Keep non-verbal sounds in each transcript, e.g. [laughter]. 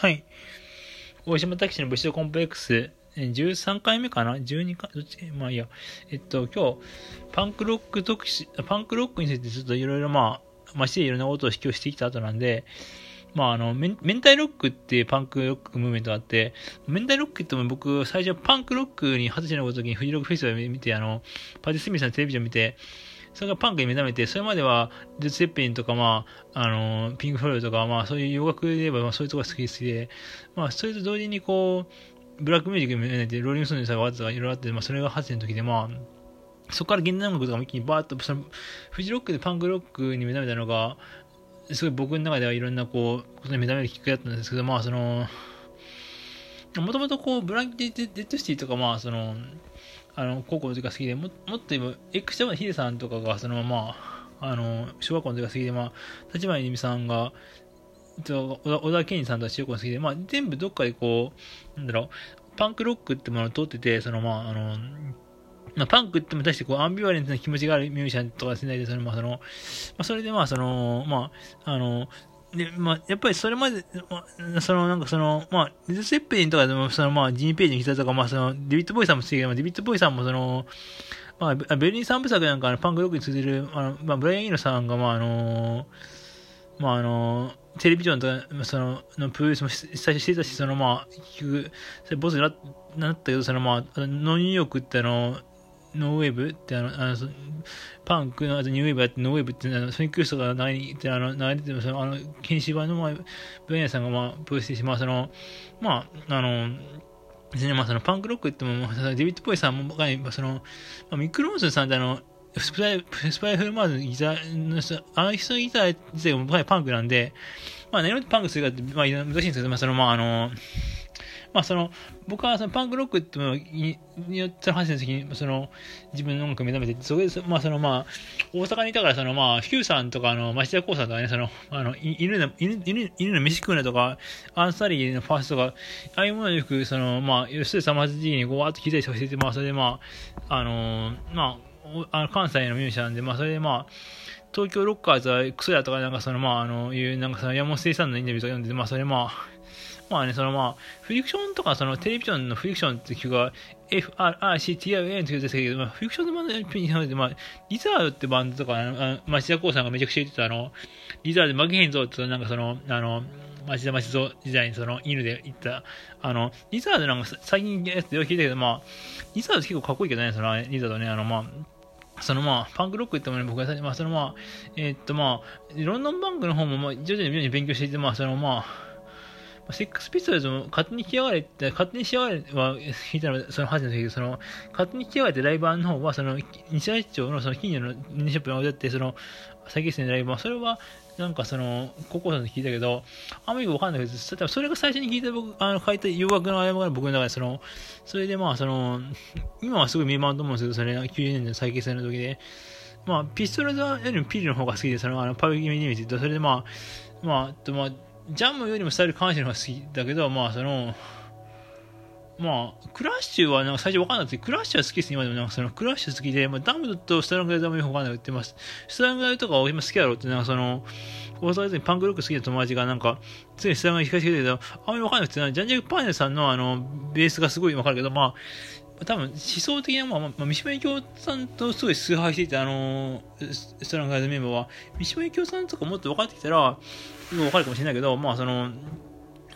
はい。大島拓司の武士道コンプレックス、13回目かな ?12 回、どっち？まあいいや。えっと、今日、パンクロック特集、パンクロックについてちょっといろいろまあ、ましていろんなことを引き寄してきた後なんで、まああの、メンタイロックっていうパンクロックムーブメントがあって、メンタイロックっても僕、最初パンクロックに二十歳の時にフジロックフェスティバル見て、あの、パティスミスのテレビジョン見て、それがパンクに目覚めて、それまでは、ジュツ・セッペリンとか、まあ、あの、ピンク・フロイドとか、まあ、そういう洋楽で言えば、まあ、そういうとこが好き好きで、まあ、それと同時に、こう、ブラックミュージックに目覚めて、ローリング・ストーンズさがわざわざいろいろあって、まあ、それが8年の時で、まあ、そこから現代音楽とか一気にバーッと、その、フジロックでパンクロックに目覚めたのが、すごい僕の中ではいろんな、こう、ことに目覚めるきっかけだったんですけど、まあ、その、もともとこう、ブランキー・デッドシティとか、まあ、その、あの高校の時が好きでももっと言えば X ジャパンヒデさんとかがそのままあの小学校の時が好きで、まあ、立花由美さんが小田健二さんとは中学校が好きで、まあ、全部どっかでこうなんだろうパンクロックってものを通っててそのまああのまあ、パンクっても対してこうアンビバレントな気持ちがあるミュージシャンとか世代でその、まあそのまあ、それでまあその、まあ、あので、まあ、やっぱりそれまで、まあ、その、なんかその、まあ、リズ・セッペリンとかでも、その、まあ、ジーン・ページに来たとか、まあ、その、デビッド・ボーイさんも好きで、まあ、デビッド・ボーイさんもその、まあ、ベルリン三部作なんか、パンクロックに通じる、あの、まあ、ブライアン・イーノさんが、まあ、あの、まあ、あの、テレビジョンとか、その、のプロデュースも最初してたし、その、まあ、結局、それボスになったけど、その、まあ、ノーニューヨークってあの、ノーウェーブってあの、あのパンクの後ニューウェーブやってノーウェーブってあのソニックストが流れてあの流れててそのあの禁止版の前ブレイさんがまあプロしてしまうそのまああのですねまあそのパンクロックってもまあデビッド・ポイさんもその、まあ、ミック・ローズさんってあのスパイスパイフルマーズのギターあの人のギター自体もパンクなんでまあ何をパンクするかってまあ難しいんですけどまあそのまああのまあその、僕はそのパンクロックっていうのにによって話した時に、その、自分の音楽を目覚めて、そこで、まあそのまあ、大阪にいたからそのまあ、ヒューさんとか、あの、町田光さんとかね、その、あの、犬の、犬、犬、犬の飯食うなとか、アンサリーのファーストとか、ああいうものをよく、その、まあ、吉田様じにこう、わーっと聞いたりさせて、まあ、それでまあ、あのまあ、あの関西のミュージシャンで、まあ、それでまあ、東京ロッカーズはクソやとか、なんかその、まあ、あの、いう、なんかその山本聖さんのインタビューとか読んで、まあ、それまあ、まあね、そのまあ、フリクションとか、そのテレビジョンのフリクションって曲が、FRRCTRN って曲ですけど、まあ、フリクションのバンドに、まあ、リザードってバンドとか、あの町田光さんがめちゃくちゃ言ってた、あの、リザード負けへんぞって、なんかその、あの、町田町蔵時代にその犬で行った、あの、リザードなんか最近やつよく聞いたけど、まあ、リザード結構かっこいいけどね、そのリザードね、あの、まあ、そのまあ、パンクロックってもね、僕が、まあ、そのまあ、えー、っとまあ、ロンドンバンクの方も、まあ、徐々に徐々に勉強していて、まあ、そのまあ、セックスピストルズも勝手に来やがれって、勝手にしやがれは聞いたのその初めてだけど、その、勝手に来やがれってライバーの方は、その、西八町のその近所のミニショップに置いてあって、その、再結成のライバー、それは、なんかその、高校生で聞いたけど、あんまりよくわかんないけど、多分それが最初に聞いた僕、あの、書いた洋楽のアルバムが僕の中で、その、それでまあ、その、今はすごい見回ると思うんですけど、それ、90年代の再結成の時で、まあ、ピストルズよりもピリの方が好きで、その、あの、パブギミニミティと、それでまあ、まあ、とまあ、ジャムよりもスタイル関心の方が好きだけど、まあその、まあ、クラッシュはなんか最初分かんなくて、クラッシュは好きです、今でも。なんかそのクラッシュ好きで、まあ、ダムとスタラングライダーもよく分かんなくて、まあ、スタラングライとか今好きやろって、なんかその、大阪でパンクロック好きな友達がなんか、ついスタラングライ弾かせてくれたけど、あんまり分かんなくて、ジャンジャク・パーネさんのあの、ベースがすごい分かるけど、まあ、多分思想的には、まあ、まあ、三島由紀夫さんとすごい崇拝していて、あのストラングライダーメンバーは、三島由紀夫さんとかもっと分かってきたら、わかるかもしれないけど、まあその、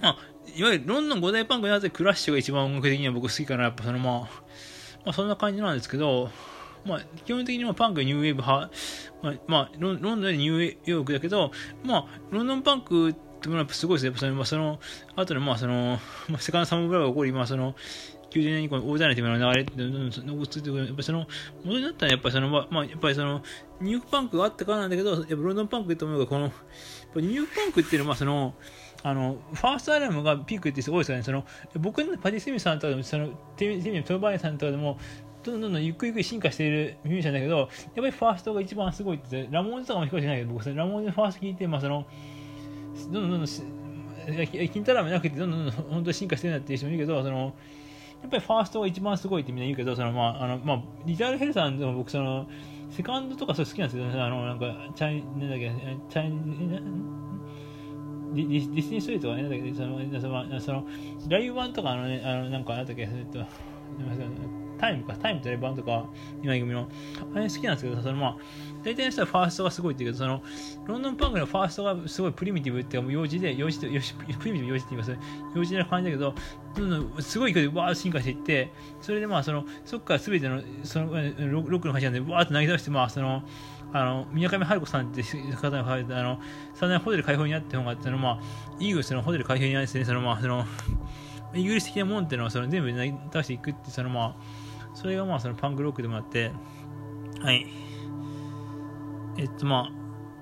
まあ、いわゆるロンドン五大パンクになぜクラッシュが一番音楽的には僕好きかな、やっぱそのまあ、まあそんな感じなんですけど、まあ基本的にはパンクニューウェーブ派、まあ、まあ、ロンドンでニューヨークだけど、まあロンドンパンクってものはすごいですね。やっぱその、まあその、後でまあその、まあセカンドサムブラが起こり、まあその、90年以降のオーダーナティブの流れってどんどん残ってくる。やっぱりその、元になったらやっぱりその、まあ、やっぱりその、ニューヨークパンクがあったからなんだけど、やっぱロンドンパンクって思うが、この、ニューヨークパンクっていうのは、その、あの、ファーストアルバムがピークってすごいですよね。その、僕のパティ・スミスさんとかでも、その、テミトーバーさんとかでも、どんどんどんゆっくりゆっくり進化しているミュージシャンだけど、やっぱりファーストが一番すごいって、ラモーンズとかも聞こえてないけど、僕、ラモーンズファースト聞いて、まあ、その、どんどんどんどん、金太郎もなくて、どんどんどん本当に進化してるなっていう人もいるけど、その、やっぱりファーストが一番すごいってみんな言うけど、そのまあ、あの、まあ、リザール・ヘルさんでも僕、その、セカンドとかそれ好きなんですよね。あの、なんか、チャイ、なんだっけ、チャイ、ディディディスニーストリートはね、だっけその、その、そのライブ版とかあのね、あの、なんか、なんだっけ、えっと、タイムか、タイムとライブ版とか、今組の、あれ好きなんですけど、そのまあ、大体の人はファーストがすごいって言うけど、その、ロンドンパンクのファーストがすごいプリミティブっていうか、幼児で、幼児で、プリミティブ幼児って言います幼児な感じだけど、どんどんすごい勢いでわーっと進化していって、それでまあ、その、そっから全ての、その、ロックの会社でわーっと投げ出して、まあ、その、あの、宮上春子さんって方が書いて、あの、3年ホテル開放になって本があって、の、まあ、イーグルスのホテル開放になってね、その、まあ、その、イギリス的なもんっていうのは、その、全部出していくって、その、まあ、それがまあ、そのパンクロックでもあって、はい。えっと、まあ、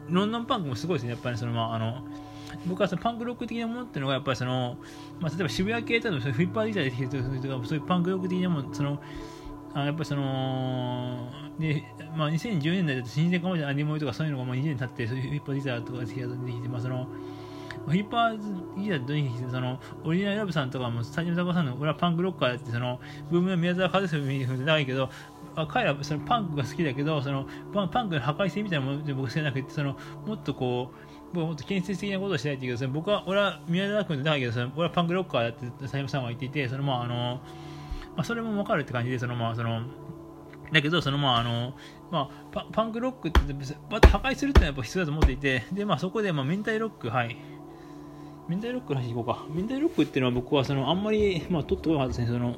ロンドンパンクもすごいですね、やっぱり、その、まあ、あの、僕はそのパンクロック的なものっていうのが、やっぱりその、まあ、例えば渋谷系だと、フィッパーデザインできてるとか、そういうパンクロック的なもの、その、あやっぱりその、で、まあ、2010年代だと新鮮かもしれないアニメとかそういうのがまあ20年経って、そういうフィッパーデザインとかできて、まあ、その、フィッパーデザインとにその、オリジナルラブさんとかも、スタジオザコさんの、俺はパンクロッカーって、その、ブームの宮沢和史見て長いけど、あ彼らはそのパンクが好きだけど、そのパンパンクの破壊性みたいなもので僕好きなくて、そのもっとこう、もっと建設的なことをしないといけない僕は、俺は宮沢君じゃないけど、その俺はパンクロッカーだって佐山さんは言っていて、そのまああの、まあ、それも分かるって感じで、そのまあその、だけど、そのまああの、まあ、パパンクロックってバッと破壊するってのはやっぱ必要だと思っていて、で、まあそこで、まあ、メンタイロック、はい。メンタイロックの話いこうか。メンタイロックっていうのは僕はそのあんまり、まあ、取ってこなかったですね。その、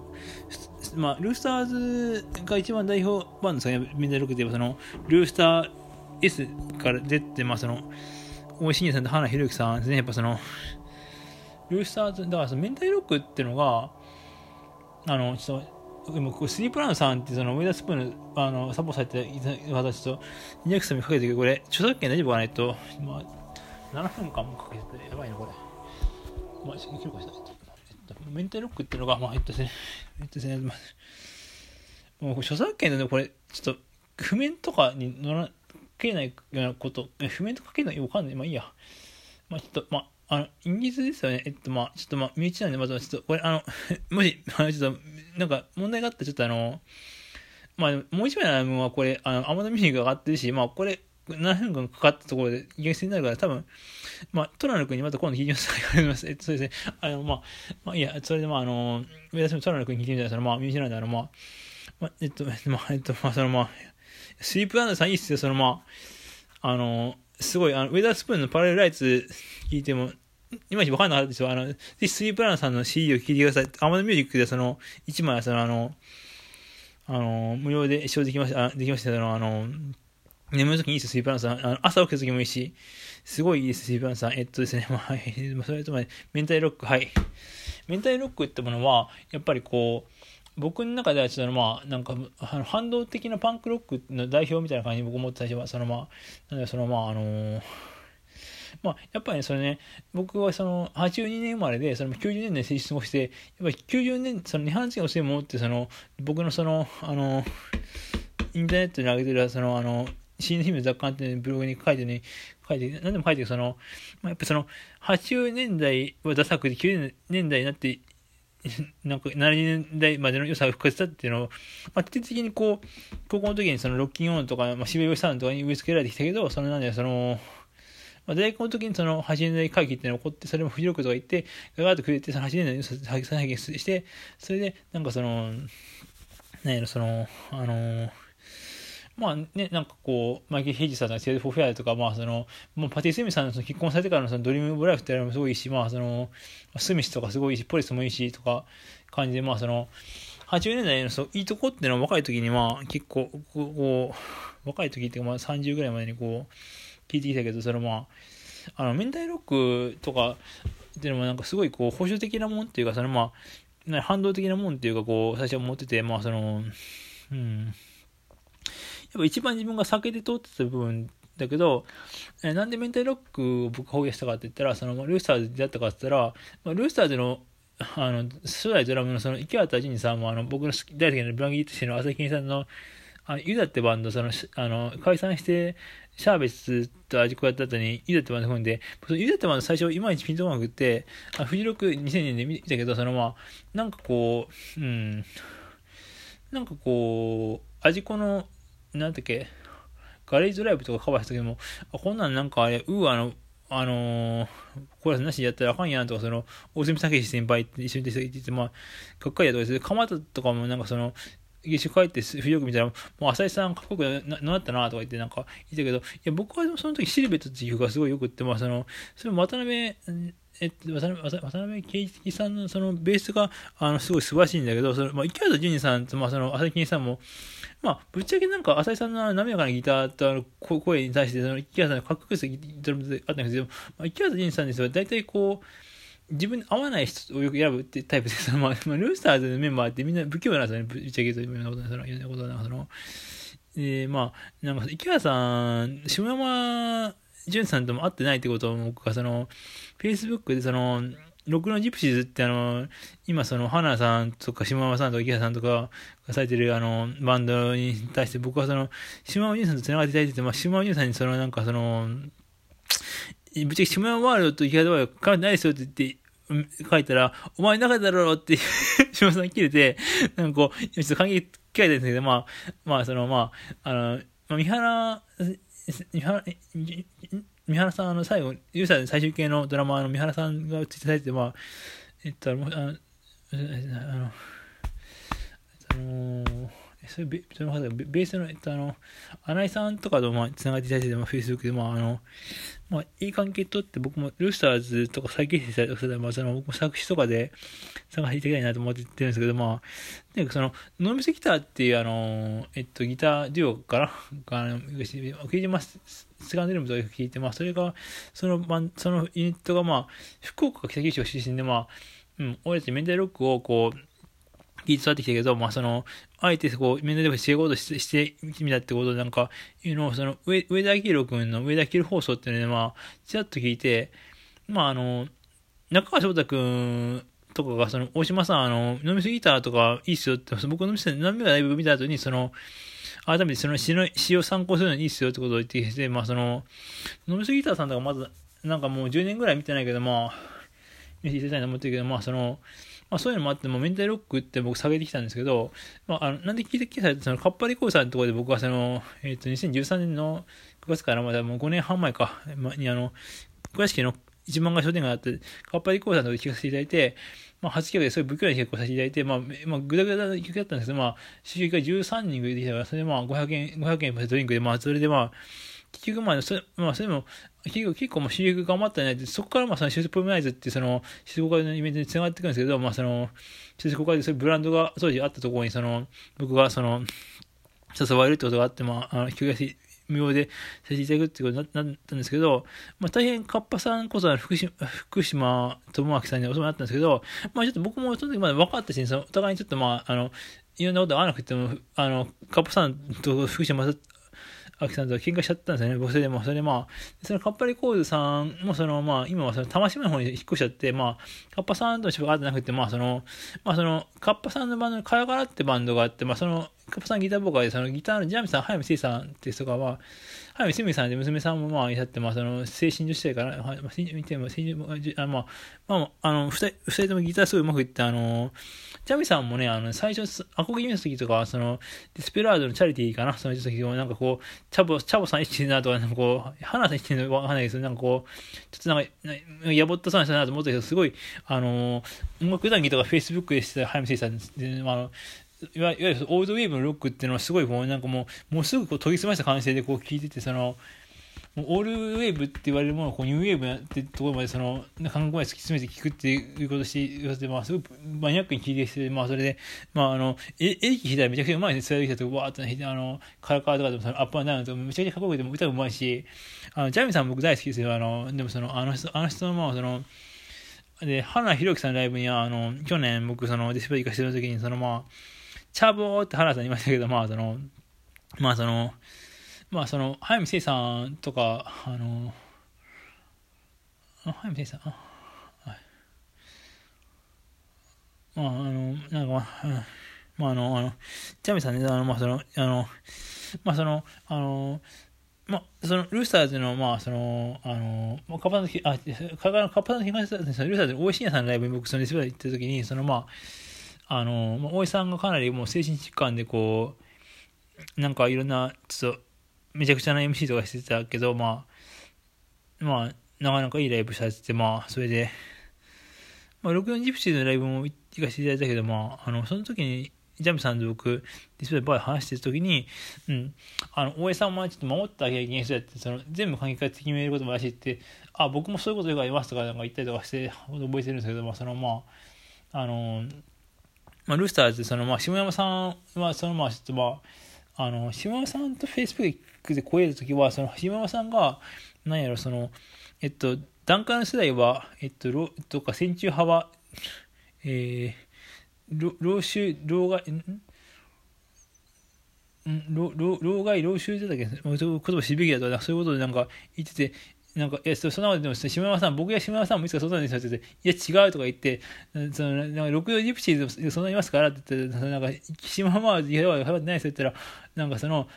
まあ、ルースターズが一番代表版ですかね、メンタイロックって言えば、その、ルースター S から出て、まあその、大石さんと花博之さんですね。やっぱその、ルースターズ、だからそのメンタイロックっていうのが、あの、ちょっと、でもスリープランさんってその、上田スプーンの、あの、サポートされて私と、200歳かけてるけど、これ、著作権大丈夫かないと、まあ、7分間もかけてて、やばいな、これ。まあ、メンタルロックっていうのが、まあ、えっとですね、[laughs] えっとですね、まあ、もう著作権でね、これ、ちょっと、譜面とかに乗らけないようなこと、譜面とかけないわかんない。まあいいや。まあちょっと、まあ、あの、イギリスですよね。えっと、まあ、ちょっと、まあ、身内なんで、まずは、ちょっと、これ、あの、[laughs] もし、あ、ちょっと、なんか、問題があったら、ちょっとあの、まあ、もう一枚のアルバムは、これ、あの、アマゾンミュージックが上がってるし、まあ、これ、7分間かかったところで、厳選になるから、多分、まあ、トラル君にまた今度聞いてみます言われます。えっと、そうですね。あの、まあ、まあ、いや、それで、まあ、あの、上田さんトラル君に聞いてみたら、その、まあ、見知らないで、あの、まあ、まあ、えっと、[laughs] まあ、えっと、まあ、その、まあ、スリープランドさんいいっすよ、その、まあ、あの、すごい、あの、ウェザースプーンのパラレルライツ聞いても、いまいちわかんなかったですよ。あの、ぜひスリープランドさんの CD を聴いてください。アマゾンミュージックで、その、1枚、その、あの、あの、無料で視聴できました、できました、あの、あの、眠るときにいいです、スリープランさん。あの朝起きたときもいいし、すごいいいです、スリープランさん。えっとですね、[laughs] まあ、はい。それとも、メンタルロック、はい。メンタルロックってものは、やっぱりこう、僕の中ではちょっとまあなんかあの反動的なパンクロックの代表みたいな感じに僕思って最初はそのまあなんでそのまああのー、まあ、やっぱりね、それね、僕はその、82年生まれで、その90年代成過ごして、やっぱり90年、その日本人のせいもって、その、僕のその、あの、インターネットに上げてる、その、あの、新日の雑貨ってブログに書いてね、書いて、何でも書いて、その、まあ、やっぱその、80年代はダサくて90年代になって、[laughs] なんか70年代までの良さが復活したっていうのを、まあ、徹底的にこう、高校の時にそのロッキンオンとか、まあ、渋谷さんとかに植え付けられてきたけど、そのなんだよ、その、まあ、大学の時にその80年代会議っていうのが起こって、それもフジロックとか言って、ガガーッとくれて、その80年代に再現して、それで、なんかその、なんやろ、その、あのーまあね、なんかこう、マイケル・ヘイジさんのセールフォーフェアとか、まあその、もうパティ・スミスさんのその結婚されてからのそのドリーム・ブ・ライフっていうのもすごいし、まあその、スミスとかすごいし、ポリスもいいし、とか感じで、まあその、80年代のそういいとこっていうのは若い時にまあ結構、こう、若い時っていうかまあ30ぐらいまでにこう、聞いてきたけど、それまあ、あの、メンタイロックとかっていうのもなんかすごいこう、保守的なもんっていうか、そのまあ、反動的なもんっていうかこう、最初は思ってて、まあその、うん、やっぱ一番自分が避けて通ってた部分だけど、えなんでメンタルロックを僕放映したかって言ったら、その、ルースターズだったかって言ったら、まあ、ルースターズの、あの、初代ドラムのその、池畑仁さんも、あの、僕の大好きなブランギーとしての朝日さんの、あの、ユダってバンド、その、あの、解散して、シャーベスと味子やった後に、ユダってバンド組んで、そのユダってバンド最初、いまいちピントマークって、あフジロック2000年で見たけど、そのまあ、なんかこう、うん、なんかこう、味子のなんだっけ、ガレージドライブとかカバーしたけども、あこんなんなんかあれ、ウーアの、あのー、コーラスなしでやったらあかんやんとか、その、大泉武史先輩って一緒に言ってて、まあ、がっかりやとかです、蒲田とかもなんかその、月収帰って浮力見たら、もう浅井さんかっこよくななったなとか言ってなんか言ったけど、いや、僕はその時シルベットっていう曲がすごいよくって、まあその、それ渡辺、えっと、渡辺渡辺圭一さんのそのベースが、あの、すごい素晴らしいんだけど、その、まあ、池畑淳二さんと、まあその、浅井健一さんも、まあ、ぶっちゃけなんか浅井さんの滑らかなギターとあの声に対して、その池畑さんのかっこよくギターもあったんですけど、まあ、池畑淳二さんですよ、大体こう、自分に合わない人をよく選ぶってタイプで、そのまあ、まあ、ルースターズのメンバーってみんな不器用なんですよね、ぶっちゃけと、いろんなことな、その、いろんなことな、その、えー、まあ、なんか、池谷さん、下山淳さんとも会ってないってことを僕が、その、Facebook で、その、六のジプシーズってあの、今その、花さんとか、島山さんとか、池谷さんとかがされてるあの、バンドに対して僕はその、島山淳さんと繋がっていただいてて、まあ、島山淳さんにその、なんかその、ぶっちゃけ下山ワールドと池田は書いてないですよって言って、書いたら、お前なかっただろうって [laughs] 島さん切れて、なんかこう、ちょっと関係聞かれたんですけど、まあ、まあ、その、まあ、あの、まあ、三原、三原、三原さん、あの、最後、ユーサー最終形のドラマの三原さんがついてされて、まあ、えっと、あの、あの、あの、それベそのベースの、えっと、あの、新井さんとかと、まあ、つながっていただいて、まあ、Facebook で、まあ、あの、まあ、いい関係とって、僕も、ルースターズとか再結成したりとか、まあ、その、僕も作詞とかで探していきたいなと思って言ってるんですけど、まあ、なんかその、ノーミスギターっていう、あの、えっと、ギターデュオかな？[laughs] あの、聞いてます。セカンドルームとか聞いて、まあ、それが、その、まあ、そのユニットが、まあ、福岡北九州出身で、まあ、うん、俺たちメンタルロックを、こう、聞いて育ってきたけど、まあ、その、あえてこう、面談で仕事してしてみたってことで、なんか、いうのを、その、上上田明宏君の上田明宏放送っていうので、まあ、ちらっと聞いて、まあ、あの、中川翔太君とかが、その、大島さん、あの、飲みすぎたとか、いいっすよって、その僕飲みすぎた、何秒かライブ見た後に、その、改めてその詩の詩を参考するのにいいっすよってことを言ってきて、まあ、その、飲みすぎたさんとかまず、なんかもう10年ぐらい見てないけど、まあ、見せていたいと思ってるけど、まあ、その、まあ、そういうのもあって、もメンタルロックって僕下げてきたんですけど、まあ、あのなんで聞いてきたそのカッパリコーさんのところで僕はその、えっ、ー、と、2013年の9月からまだもう5年半前か、ま、にあの、倉敷の一万が商店街があって、カッパリコーさんのところで聞かせていただいて、まあ、初企画でそういう不況に結構させていただいて、まあ、まあ、ぐだぐだな曲だったんですけど、まあ、収益が13人ぐらいできたから、それでまあ、500円、500円ドリンクで、まあ、それでまあ、結局まあ、それ、まあ、それも、結構、結構もう収益頑張ったねそこからまあ、その、シューズプロメナイズって、その、シューズ会のイベントに繋がっていくんですけど、まあ、その、シューズ会でそういうブランドが当時あったところに、その、僕が、その、誘われるってことがあって、まあ、あの、引き出し、無料でさせていただくってことになったんですけど、まあ、大変カッパさんこそ福島、福島智明さんにお世話になったんですけど、まあ、ちょっと僕もその時まだ分かったし、そのお互いにちょっとまあ、あの、いろんなことが合わなくても、あの、カッパさんと福島アキさんと喧嘩しちゃったんですよね。僕それでも、それでまあ、そのカッパリコーズさんもそのまあ、今はその玉島の方に引っ越しちゃって、まあ、カッパさんとの仕事があってなくて、まあその、まあその、カッパさんのバンドにカラカラってバンドがあって、まあその、カッさんギターボーカルで、そのギターのジャミさん、早見せいさんって人が、まあ、早見せみさんで娘さんもまあいらって、まあその、精神女子生から、まあ、見ても、精神、あまあ、まあ、あの、二人、二人ともギターすごいうまくいって、あの、ジャミさんもね、あの、最初、アコギ見た時とか、その、ディスペラードのチャリティーかな、その時も、なんかこう、チャボ、チャボさん生きてるなとか、なんかこう、花さん生きてるのわかんないです、なんかこう、ちょっとなんか、やぼったそうな人だなと思ったけど、すごい、あの、音楽談義とか Facebook でしてた、早見せいさんで、あの、いわゆるオールドウェーブのロックっていうのはすごいこうなんかもうもうすぐこう研ぎ澄ました感性でこう聴いててそのオールウェーブって言われるものをこうニューウェーブってところまでその考え突き詰めて聞くっていうことして、まあ、すごくマニアックに聞いてきて、まあ、それで、まあ、あの、エリキ弾いたらめちゃくちゃうまいですね。伝える人とわーっと弾いて、あの、カラカラとかでもそのアップアンダウンとかめちゃくちゃかっこよくても歌うまいし、あの、ジャミさん僕大好きですよ。あの、でもその、あの人、あの人のまあ、その、で、花ひろきさんのライブには、あの、去年僕そのディスプレイ行かせてる時に、そのまあ、チャボーって花さん言いましたけど、まあ、その、まあ、その、まあその早見誠さんとかあの早見誠さん？あはい。まああのなんかまあ、あのあのジャミさんねあのまあそのあのまあそのあのまあ、そのルースターズの、まあ、その、あの、カッパの、あ、カッパの東ルースターズの大石さんのライブに僕、そのレスペラ行った時に、その、まあ、あの、まあ、大石さんがかなりもう精神疾患で、こう、なんかいろんな、ちょっと、めちゃくちゃな MC とかしてたけど、まあ、まあ、なかなかいいライブされてて、まあ、それで、まあ、64ジプシーのライブも行かせていただいたけど、まあ、あの、その時に、ジャンプさんと僕、ディスプレイバーで話してる時に、うん、あの、大江さんもちょっと守ってあげなきゃいけない人やって、その、全部観客が決めることもらしいって、あ、僕もそういうことよくありますとか、なんか言ったりとかして、覚えてるんですけど、まあ、その、まあ、あの、まあ、ルースターズ、その、まあ、下山さんは、その、まあ、ちょっとまあ、あの、下山さんとフェイスブックで超えるときは、その、下山さんが、なんやろ、その、えっと、段階の世代は、えっと、ロとか戦中派は、えー、老衆、老害、ん？老老害、老衆だったっけ？言葉しべきだとか、そういうことでなんか言ってて、なんか、いや、そんなことでも、島山さん、僕や島山さんもいつかそうなんですよって言って、いや、違うとか言って、その、なんか、六葉ジプシーでそんなにいますからって言って、なんか、島山は、いや、やばってないですよって言ったら、なんかその、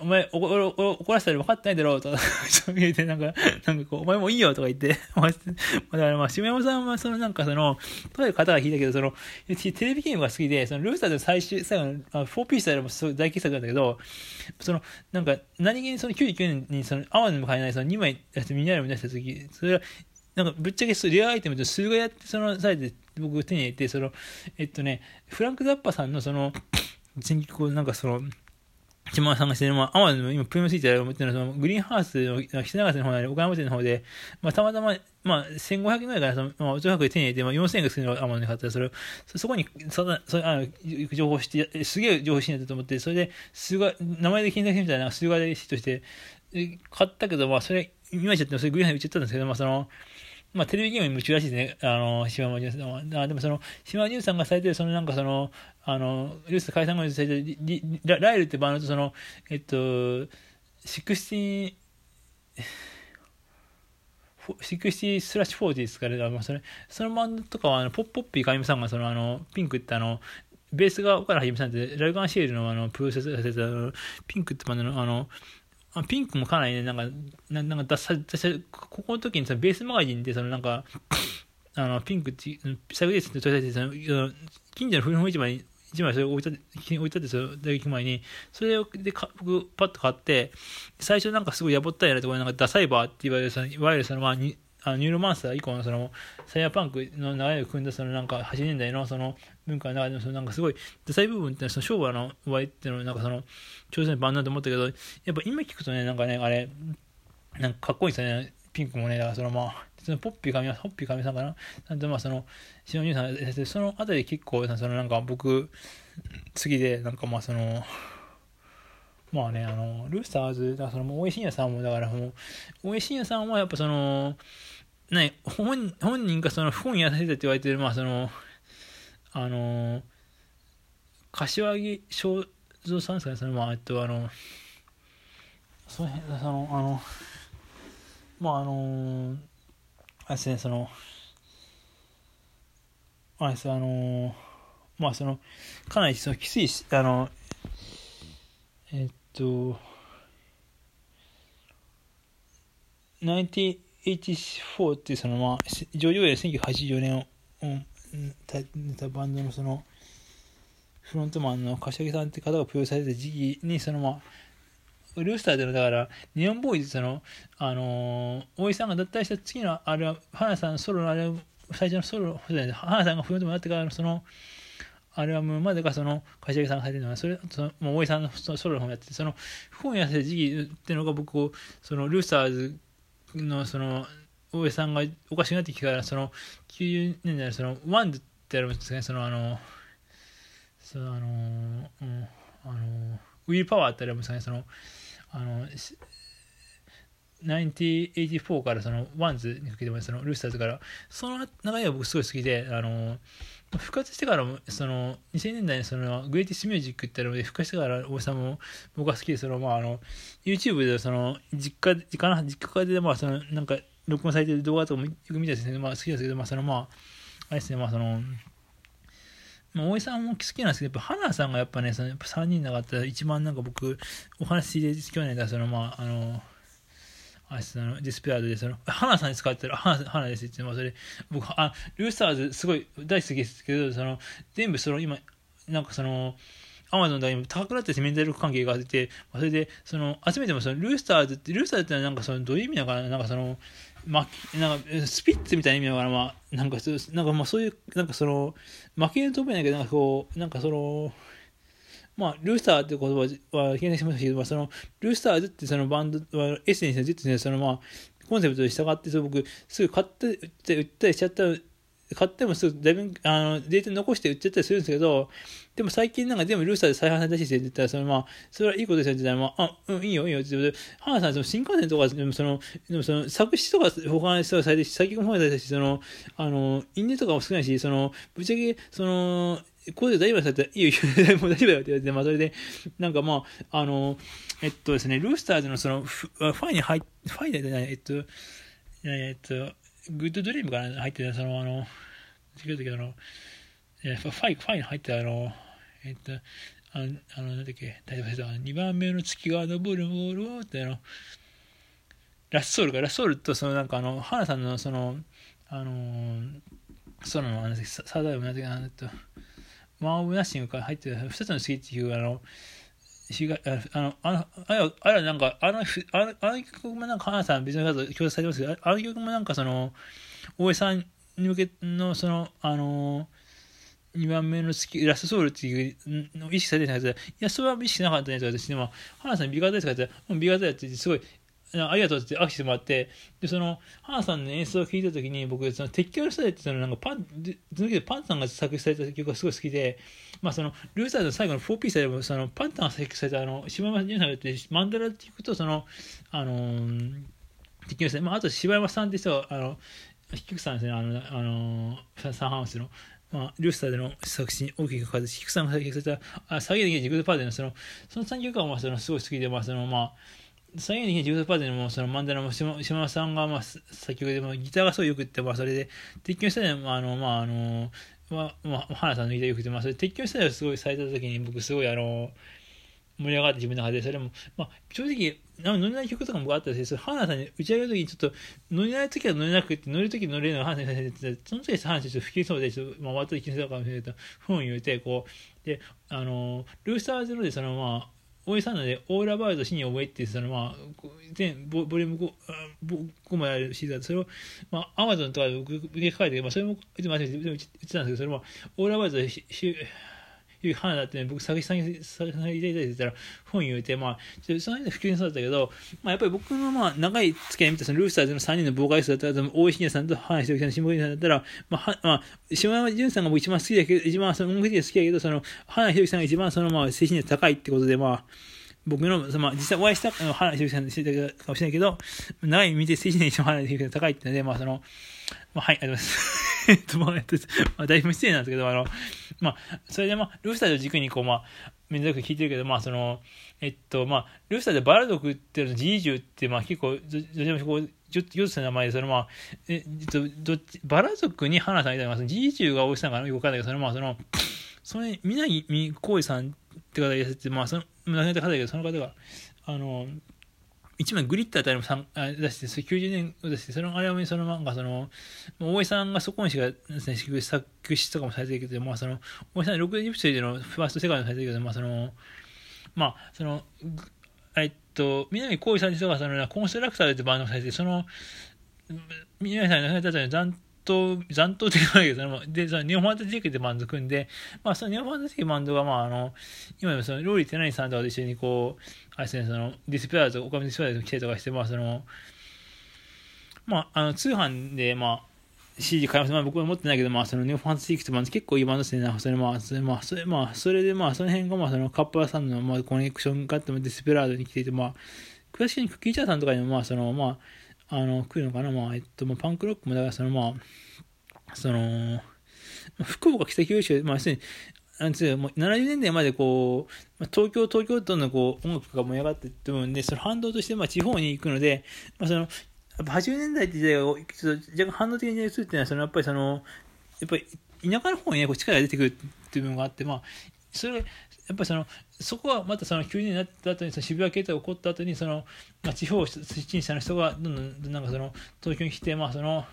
お前怒怒らせたら分かってないだろうとか、そう言って、なんか、なんかこう、お前もいいよとか言って、[laughs] まあ、だからまあ、下山さんは、そのなんかその、とある方が聞いたけど、その、テレビゲームが好きで、その、ルースターズの最終、最後の、4ピースタイルも大傑作なんだけど、その、なんか、何気にその99年に、その、アワーでも買えない、その2枚出して、ミニアルム出した時、それは、なんかぶっちゃけレアアイテムと数がやってその際で僕手に入れてそのえっとねフランク・ザッパさんのその全こうなんかその島田さんがしてる、まあ、アマゾンの今、プリムスイッチで思ってるのは、そのグリーンハウスの北長瀬の方で、岡山県の方で、まあ、たまたま、まあ、1500円ぐらいから、その、まあ、お近くで手に入れて、まあ、4000円がするのをアマゾンで買ったら、それを、そこに、そそあの情報して、すげえ情報しないと思って、それで、数が、名前で検索してみたいな、数がでとして、買ったけど、まあ、それ、今ちゃって、それグリーンハウス売っちゃったんですけど、まあ、その、まあ、テレビゲームに夢中らしいですね、あの、島間淳さんは。でもその、島間淳さんがされてる、そのなんかその、あの、ルース解散後にされてラ、ライルってバンドとその、えっと、60、60スラッシュ40ですから、まあ、それ、そのバンドとかは、あの、ポッポッピーかゆみさんが、その、あの、ピンクってあの、ベースが岡原はじめさんって、ラルガンシールのあの、プロセスがされた、ピンクってバンドの、あの、あピンクもかなりね、なんか、ななんか出さ、出さ、ここの時にさ、ベースマガジンで、そのなんか、あの、ピンクって、サグレースって取り出して、近所の古本市場に、一枚それ置いた、置いたって、その大学前に、それでか、僕、パッと買って、最初なんかすごいやぼったいなところなんかダサイバーって言われる、そのいわゆるその、まあ、にあのニューロマンスター以降のそのサイヤパンクの流れを組んだそのなんか80年代のその文化の中でもそのなんかすごいダサい部分ってその昭和の終わりっていうのなんかその挑戦版だと思ったけどやっぱ今聞くとねなんかねあれなんかかっこいいですよね。ピンクもねだからそのまあそのポッピー神ポッピー神さんかな？なんとまあその篠宮さんそのあたり結構そのなんか僕次でなんかまあそのまあね、あの、ルースターズ、だからその、大江信也さんも、だからもう、大江信也さんはやっぱその、ね、本本人がその不本やらせたって言われてる、まあその、あの、柏木正蔵さんですかね、その、まあ、えっと、あの、その辺、その、あの、まああの、あれですね、その、あれです、あの、まあその、かなりそのきつい、あの、えっと、1984っていうそのまあ、上場で1984年を、うん、たバンドのその、フロントマンの柏木さんって方がプロデュースされた時期に、そのまあ、ルースターでの、だから、ネオンボーイズ、その、あのー、大井さんが脱退した次のあれは、花さんのソロのあれ、最初のソロ、花さんがフロントマンになってからの、その、アルバムまでがその柏木さんが入ってるのはそれそのもう大井さんのソロの方やってその本やせた時期っていうのが僕そのルーサーズのその大江さんがおかしくなってきたからその90年代のそのワンズってあるんですねそのあのそのあの、うん、あのウィルパワーってあるんですねそのあの1984からそのワンズにかけてもそのルースターズからその流れが僕すごい好きであの復活してからもその2000年代にそのグレイティスミュージックってので復活してから大さんも僕が好きでそのまああの YouTube でその実家実家実家でまあそのなんか録音されてる動画とかもよく見たですねまあ好きですけどまあそのまああれですねまあそのまあ、大江さんも好きなんですけど、やっぱ花さんがやっぱね、そのやっぱ3人なかったら一番なんか僕、お話しで去年だ、そのまあ、あの、あそのディスプレイでその花さんに使ってる花花ですってまあそれ僕あルースターズすごい大好きですけどその全部その今なんかそのアマゾンで今高くなっててメンタル関係があってそれでその集めてもそのルースターズってルースターズってのはなんかそのどういう意味なのかななんかそのま、なんか、スピッツみたいな意味だから、まあ、なんかそ、なんかまあそういう、なんかその、負けると思うんだけど、なんかこう、なんかその、まあ、ルースターって言葉は経験しましたけど、まあ、その、ルースターズってそのバンドは、エッセンスでって、そのまあ、コンセプトに従って、そ僕、すぐ買って、売ったりしちゃった買ってもすぐだいぶあのデータ残して売っちゃったりするんですけど、でも最近なんか全部ルースターで再販されたしって言ったら、そのまあ、それはいいことですよって言ったら、まあ、あ、うん、いいよ、いいよって言って、花さん、その新幹線とか、でもその、でもその作詞とか他の人がされてし、作曲もされたし、その、あの、印税とかも少ないし、その、ぶっちゃけ、その、ここで大丈夫だったら、いいよ、もう大丈夫だよって言われて、まあ、それで、なんかまあ、あの、えっとですね、ルースターズのその、ファイに入っ、ファイでない、えっと、えっと、グッドドリームから入ってた、その、あの、違う時あの、えファイ、ファイに入ってあの、えっと、あの、あのなんだっけ、大丈夫です2番目の月が昇るボールをってあの、ラッソールか、ラッソールとそのなんかあの、花さんのその、あのその、あの、サーダイムなんだっけ、あの、マン・オブ・ナッシングから入ってる2つの月っていう、あの、あの、あの、あれ、あれなんか、あの、あのあの曲もなんか、花さん別の方強調されてますけど、あの曲もなんかその、大江さんに向けの、その、あの、2番目の月、ラストソウルっていうのを意識されてないやついや、それは意識しなかったねと私でも、花さん美型ですかって言ったら、うん、美型やってすごい、ありがとうって握手してもらって、で、その、花さんの演奏を聴いたときに、僕、その、鉄橋の下でって、その、なんかパン、その時パンタンが作詞された曲がすごい好きで、まあ、その、ルーサーズの最後の4ピースでも、その、パンタンが作曲された、あの、島山純さんって、マンダラっていうと、その、あのー、敵のまあ、あと柴山さんって人は、あの、菊さんですね、あの、あのサンハウスの、まあ、ルースターでの作詞に大きく関わって、菊さんが作曲された、あ、下げできジグドパーティーのその、その3曲は、まあ、その、すごい好きで、まあ、その、まあ、下げできジグドパーティーも、その、マンダラも、島島さんが、まあ、作曲で、まあ、ギターがすごいよくって、まあ、それで、鉄橋下で、まあ、あの、まあ、あの、まあ、まあ、花さんのギターよくて、まあ、それ、鉄橋下ですごいされた時に、僕、すごい、あの、盛り上がって自分の中で、それも、まあ、正直、乗れない曲とかもあったし、それ、花さんに打ち上げるときにちょっと、乗れないときは乗れなくて、乗るとき乗れるのが花さんにて、その時花さんちょっと不きそうで、ちょっと、まあ、割と気にするかもしれないけど、ふん言うて、こう、で、あの、ルースターズので、その、まあ、大江さんので、オーラバード死に覚えってその、まあ、全ボボリューム 5, 5まであるシーズン、それを、まあ、アマゾンとかで受け書いて、まあ、それも、いつも言ってたんですけど、それも、オーラバードいう花だって、ね、僕、作詞さんに、作詞さんにいただいて言ったら、本言うて、まあ、ちょその間普及にそうだったけど、まあ、やっぱり僕の、まあ、長い付き合い見た、そのルースターズの3人のボーカリストだったら、大石根さんと花ひときさん、下森さんだったら、まあ、は、まあ、島山淳さんが僕一番好きだけど、一番その音楽的に好きだけど、その、花ひときさんが一番その、まあ、精神力高いってことで、まあ、僕の、そのまあ、実際お会いした、花ひときさんにしてたかもしれないけど、長い見て精神力一番花ひときさん高いってので、まあ、その、まあ、はい、ありがとうございます。えっと、まあ、ま、だいぶ失礼なんですけど、あの、まあ、それでまあ、ルースターを軸にこう、まあ、珍しく聞いてるけど、まあ、その、えっと、まあ、ルースターでバラ族っていうの、ジージュって、まあ、結構、どちらもこう、ちょっと、名前で、そのまあ、えっと、どっち、バラ族に花さんみたいな、ジージュが大石さんかなよくわかんないけど、そのまあ、その、それ、南光さんって方がいらっしゃって、まあ、その、亡くなった方だけど、その方が、あの、一枚グリッターってあれも出して、それ90年出して、そのあれはその漫画その、大江さんがそこにしかね、作詞とかもされてるけど、まあその、大江さん60歳でのファースト世界もされてるけど、まあその、まあその、えっと、南光一さんとかその、コンストラクターってバンドをされて、その、南さんが亡くなった後に残党、残党って言わないけど、そので、その日本ファンタジーでバンド組んで、まあその日本ファンタジーバンドが、まああの、今でもその、ローリー・テナイさんとかと一緒にこう、あれですね、その、ディスプレイーズ、岡本ディスプレイーズ来たりとかして、まあその、まあ、あの、通販で、まあ、CD 買います。まあ僕は持ってないけど、まあそのニューファンタジーってバンド結構いいバンドですね。それまあ、それまあ、それまあ、それでまあその辺がまあそのカッパーさんのまあコネクションがあってもディスペラードに来ていて、まあ、詳しくにクッキーチャーさんとかにもまあそのまあ、あの、来るのかな？まあ、えっと、まあ、パンクロックもだからそのまあ、その、福岡北九州、まあ、要するに、なんつうもう70年代までこう、東京、東京都のこう音楽が盛り上がってった部分で、その反動としてまあ地方に行くので、まあ、そのやっぱ80年代って時代がちょっと若干反動的に移るっていうのは、そのやっぱりその、やっぱり田舎の方に、ね、こう力が出てくるっていう部分があって、まあ、それ、やっぱりその、そこはまたその急になった後に、その渋谷系統が起こった後に、その、まあ、地方出身者の人がどんどん、なんかその、東京に来て、まあその、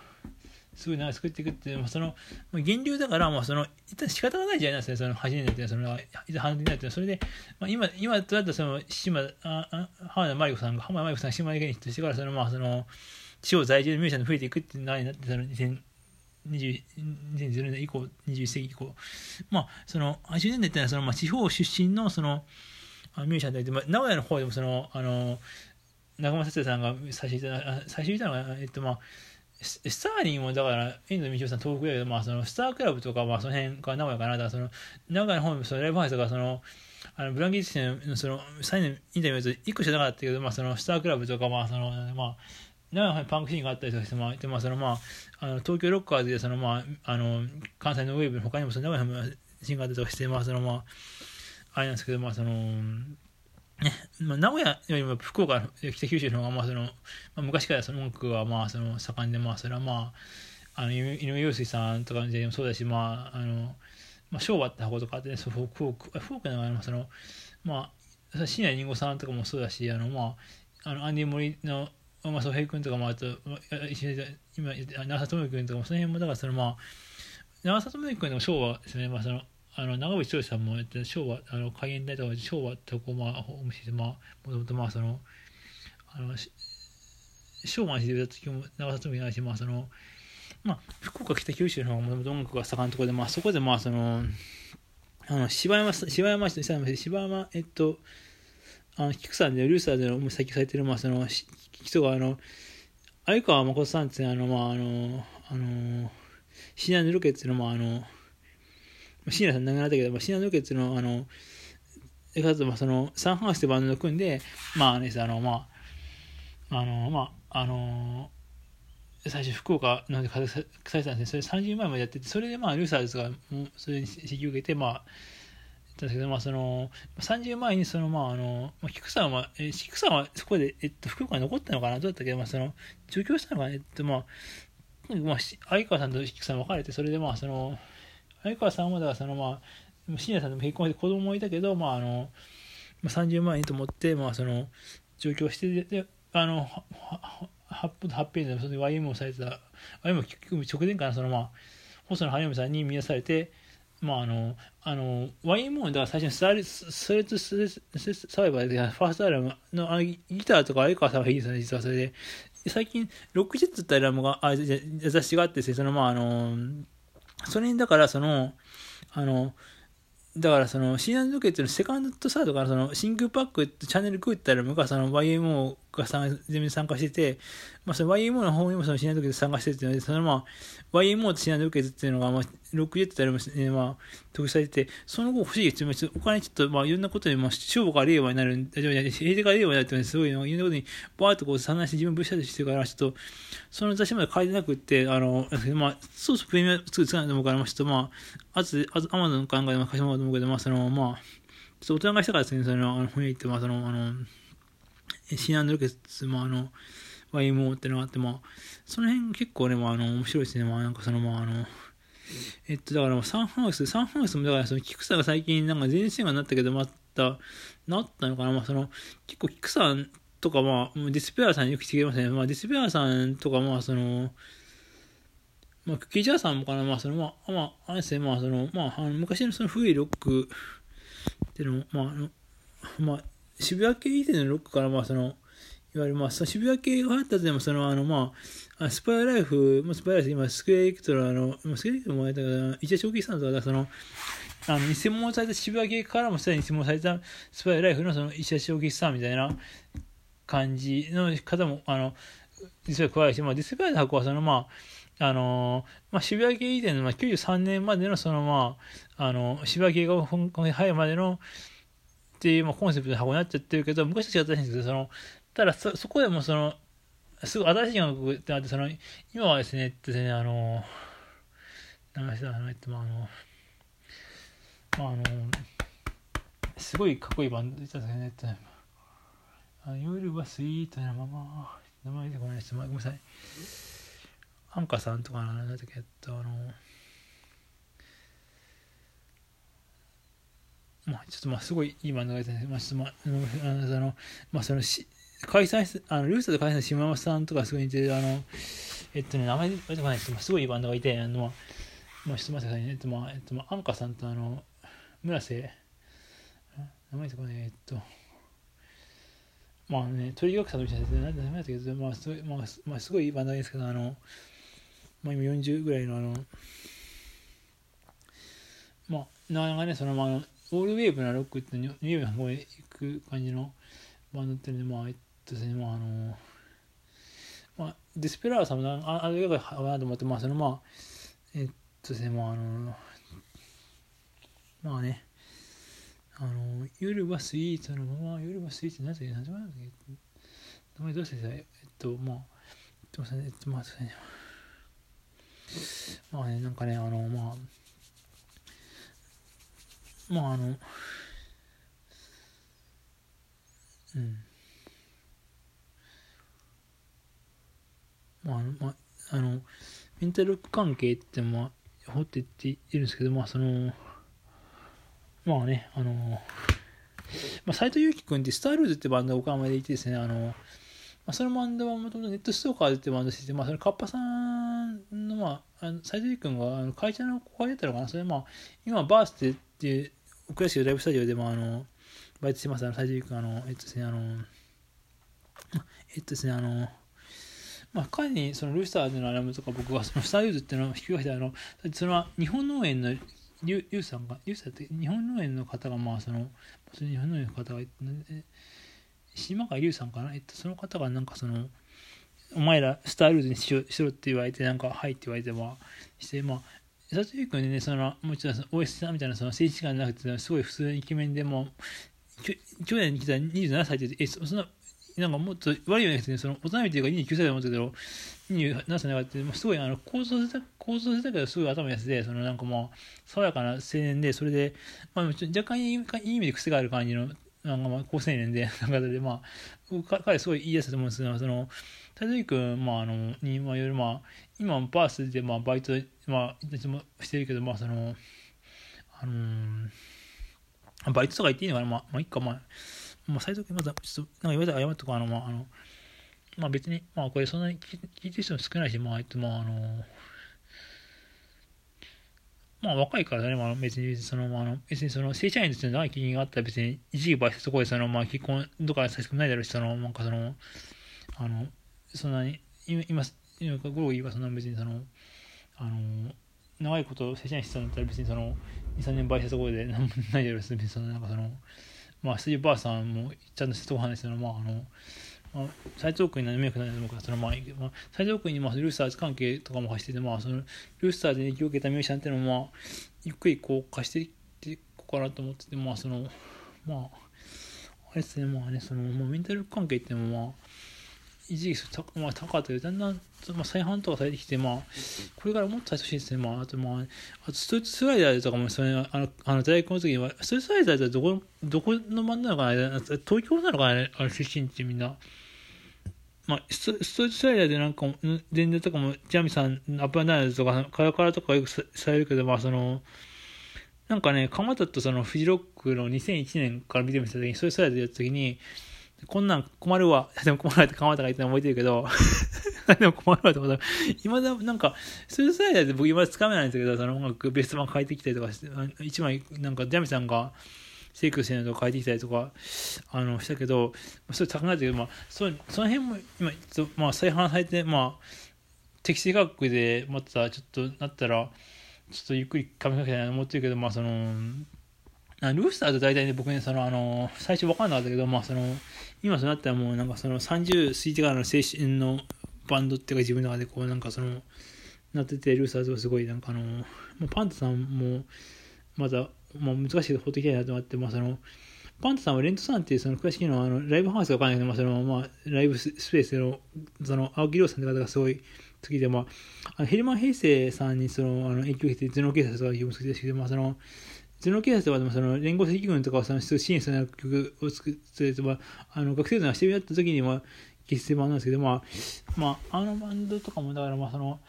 すごい長く作っていくっていう、まあ、その、源流だから、まあ、その、一旦仕方がないじゃないですね、その、8年代っていうのは、その、いざ反対になって、それで、まあ、今、今とだったその、島、あ、あ浜田真理子さんが、浜田真理子さんが島根県にとしてから、その、まあ、その、地方在住のミュージシャンが増えていくっていうのになってたの2020 2010年以降、21世紀以降、まあ、その、80年代ってのは、その、まあ、地方出身の、その、ミュージシャンで、まあ、名古屋の方でも、その、あの、中村哲也さんが最初言った最初言ったのが、えっと、まあ、スターリンもだから、遠藤道夫さん、東北だけど、まあ、そのスタークラブとか、まあ、その辺が名古屋かな、だからその名古屋の方もそのライブハウスがその、あのブランキーズのその最年インタビューと1個しかなかったけど、まあ、そのスタークラブとか、まあそのまあ、名古屋のパンクシーンがあったりとかして、まあでまあそのまあ、あの東京ロッカーズでその、まあ、あの関西のウェーブの他にもその名古屋のシーンがあったりとかして、まあそのまあ、あれなんですけど、まあその、ねまあ、名古屋よりも福岡、北九州の方が、まあそのまあ、昔からその音楽はまあその盛んで、まあそれはまあ、あの井上陽水さんとかの時代もそうだし、まあ、あの、まあ、昭和って箱とかあって、ね、そうフォーク、フォークのその、まあ、椎名林檎さんとかもそうだし、あの、まあ、あの、アンディ・モリの、まあ、ソヘイ君とかもああと、今、長澤智君とかも、その辺も、だからその、まあ、長澤智君の昭和ですね、まあ、その、あの長渕剛さんも昭和あの海援隊とか昭和とこまあホームしてまあもともとまあそのあの昭和にしてた時も長澤智ないしまあそのまあ福岡北九州の方がもともと音楽が盛んなところでまあそこでまあそのあの柴山柴山市の柴山えっとあの菊さんでルーサーでの採掘されてるまあその人があの相川誠さんってあのまああのあのシナヌロケっていうのもあの椎名さん亡くなったけど、まあ、椎名ロケッツの、あの、かつ、まあ、その、サンハウスってバンドを組んで、まあね、あの、まあ、あの、まあ、あの、最初福岡ので活躍されたんですね。それ30万までやってて、それでまあ、ルーサーズが、それに指揮を受けて、まあ、たんですけど、まあ、その、30前に、その、まあ、あの、まあ、菊さんは、え、菊さんはそこで、えっと、福岡に残ったのかな？どうだったっけ？まあ、その、上京したのかな？えっと、まあ、まあ、相川さんと菊さん別れて、それでまあ、その、相川さんはだからそのまあ信也さんとも結婚して子供もいたけど、まあ、あの30万円と思って、まあ、その上京してであの8分8ペーでその YM をされてた YM 直前からそのまあ細野晴臣さんに見出されてまああの、あの、YMO だから最初にスタースレッドスサバイバーで、ファーストアルバムのあギターとか相川さんがいいですね、実はそれで。最近、ロックジェッツってアルバムが、あ、雑誌があってそのまああの、それにだからその、あの、だからその、シーナンドケっていうのセカンドとサードからその、シングパックチャンネル食ったら、昔その YMO が全面参加してて、まあその YMO の方にもそのシーナンドケ参加しててってので、そのまあ、YMO とシーナンドケっていうのが、まあ、ロックジェットでも、ね、まあ、特されてて、その後不思議ってお金ちょっと、まあいろんなことで、まあ、勝負か令和になる、大丈夫じゃない、平成か令和になるってすごい、いろんなことに、バーっとこう散乱して自分ぶっしたりしてるから、ちょっと、その雑誌まで書いてなくって、あの、まあ、そうそうプレミア作るつかないと思うから、まあちょっとまあ、あと、あと、アマゾンかなんかでも貸してもらうと思うけど、まあその、まあ、ちょっと大人がしたからですね、その、あの、本屋行って、まあその、あの、シナンドロケツ、まあの、YMO ってのがあって、まあ、その辺結構ね、まあ、あの、面白いですね。まあ、なんかその、まあ、あの、えっと、だから、サンハウス、サンハウスも、だから、その、キクさんが最近、なんか全線がなったけど、また、なったのかなまあ、その、結構、キクさんとか、まあ、ディスペアさんによく来てくれますね。まあ、ディスペアさんとか、まあ、その、まあ、クッキージャーさんもかな、まあ、その、まあ、まあ、あれですね、まあ、その、まあ、あの昔のその古いロックっていうのも、まあ、あの、まあ、渋谷系以前のロックから、まあ、その、いわゆる、まあ、その渋谷系が流行ったでも、その、あの、まあ、スパイライフ、まあ、スパイライフ、今、スクエアエクトラの、スクエアエクトラもやったけど、一応、正気さんとか、その、あの、偽物された渋谷系からもすでに偽物されたスパイライフの、その、石田正気さんみたいな感じの方も、あの、実は加えて、まあ、ディスプレイの箱は、その、まあ、あのまあ、渋谷系以前の、まあ、93年までの、その、まあ、あの、渋谷系が本当に入るまでの、っていう、まあ、コンセプトの箱になっちゃってるけど、昔と違ったらしいんですけど、その、ただそ、そこでもその、すごい新しい音楽ってなって、その、今はですね、っとですね、あの、流したあの、えっと、まあ、あの、まあ、あの、すごいかっこいいバンドでしたんですけどね、えっと、夜はスイートなまま、名前出てこないです。ごめんなさい。アンカさんとかなんだっけ、えっと、あの、まあ、ちょっとまあすごいいいバンドがいて、ね、まあ、ちょっとまあ、あの、まあ、そのし、解散しあのルースで解散した島山さんとかすごい似てる、あの、えっとね、名前出てこないですけど、すごいいいバンドがいて、あの、まあ、まあ、ちょっと待ってくださいね。えっと、まあ、えっと、まあ、アンカさんと、あの、村瀬、名前出てこない、えっと、まあね、鳥学者のみたいななんてダメだったけど、まあすごい、まあ、まあ、すごいバンドがいいですけど、あの、まあ今40ぐらいのあの、まあ、なかなかね、その、まあ、オールウェーブなロックってニューウェーブの方へ行く感じのバンドっていうので、まあ、えっとですね、まああの、まあ、デスペラーさんもああれがかなと思って、まあ、そのまあ、えっとですね、まああの、まあね、あの、夜はスイーツのまま、夜はスイーツなぜ、何て言うんだっけ？名前どうしてさ、えっと、まあ、えっと、えっと、まあ、まあね、なんかね、あの、まあ、まああの、うん。まあ、まあ、の、メンタル関係って、まあ、掘ってっているんですけど、まあ、その、まあね、あの、まあ、斎藤佑樹君ってスタールーズってバンドが岡山でいてですね、あの、まあ、そのバンドはもともとネットストーカーズってバンドしてて、まあ、それカッパさんの、まあ、斎藤佑樹君があの会社の後輩だったのかな、それまあ、今、バースデーっていう、クラシックライブスタジオでも、あの、バイトしてます、あの、斎藤君、あの、えっとですね、あの、えっとですね、あの、まあ、彼にそのルースターズのアラムとか僕はそのスターユーズっていうのを引き分けてあのそれは日本農園のリュウさんがリュウさんって日本農園の方がまあその日本農園の方が島川龍さんかな、えっと、その方がなんかそのお前らスタールーズにしろしろって言われてなんかはいって言われてまあしてまあ佐藤優君ねそのもちろん OS さんみたいなその政治家じゃなくてすごい普通のイケメンでも去年来た27歳ってえそんななんかもっと悪いよね、その大人びていうか29歳だと思ったけど、27歳なかった、すごいあの構造性構造性だけどすごい頭安で、そのなんかまあ、爽やかな青年で、それで、まあ、若干いいいい意味で癖がある感じの、なんかまあ高青年で、なんかで、まあ、彼すごい言いやすいと思うんですけど、その、田崎君、まあ、あの、に、まあ、いろいろまあ、今、バースで、まあ、バイト、まあ、いつもしてるけど、まあ、その、あのー、バイトとか言っていいのかなまあ、まあ、いっか、まあ、まあ、斎藤君まだ、ちょっと、なんか言われたら謝っとか、あの、まあ、あの、まあ別に、まあこれそんなに聞いてる人も少ないし、まあ、えっと、まああの、まあ若いからね、まあ別に、その、まあ、別にその正社員として長い経験があったら別に、一時倍してそこでその、まあ結婚とかさせてくないだろうし、その、なんかその、あの、そんなに、今、今、今、ゴロギはそんな別にその、あの、長いこと正社員してたんだったら別にその、2、3年倍したところで何もないだろうし、別にその、なんかその、まあ、杉ばあさんもちゃんとしたとこ話すのまあ、あの、最上君に何名くないのか、そのまあ、まあ、最上君にまあルースターズ関係とかも走ってて、まあ、そのルースターズに影響を受けたミュージシャンっていうのも、まあ、ゆっくりこう貸していってこうかなと思ってて、まあ、その、まあ、あれですね、まあね、その、まあ、メンタル関係っていうのも、まあ、一時期高,、まあ、高かったけど、だんだん、まあ、再販とかされてきて、まあ、これからもっと最初しいですね。まあ、あと、まあ、あとストレートスライダーとかも、それあの、あの大学の時には、ストレートスライダーってどこ、どこのバンドなのかな東京なのかなあの出身地みんな。まあ、ストレートスライダーでなんか、全然とかも、ジャミさん、アップアンダウンとか、カラカラとかよくされるけど、まあ、その、なんかね、鎌田とそのフジロックの2001年から見てみた時に、ストレートスライダーでやった時に、こんなん困るわ。[laughs] でも困るわって鎌田が言ったの覚えてるけど、[laughs] でも困るわってこと今だ、なんか、ストーサイダーで僕今つかめないんですけど、その音楽ベスト版変えてきたりとかして、一枚、なんかジャミさんが、シェイクしてるのと変えてきたりとか、あの、したけど、それ高くなってけど、まあ、そその辺も今、まあ、再販されて、まあ、適正価格でまたちょっとなったら、ちょっとゆっくり髪かけたいなと思ってるけど、まあ、その、ルースターと大体ね、僕ね、その、あの、最初分かんなかったけど、まあ、その、今そうなったらもう、なんかその30過ぎてからの青春のバンドっていうか自分の中でこう、なんかその、なってて、ルースターズはすごい、なんかあの、まあ、パンタさんも、まだ、まあ、難しいけど、ほっときたいなと思って、まあ、その、パンタさんはレントさんっていうその詳しいのはあのライブハウスがわかんないけど、まあそのまあ、ライブスペースのその青木亮さんって方がすごい好きで、まあ、あのヘルマン・ヘイセイさんにそのあの影響を受けて、頭脳警察が好きですけど、まあ、その頭脳警察はでもその連合赤軍とかをその支援する曲を作って、まあ、あの学生団がしてみた時には結成版なんですけど、まあ、まあ、あのバンドとかもだからまあその、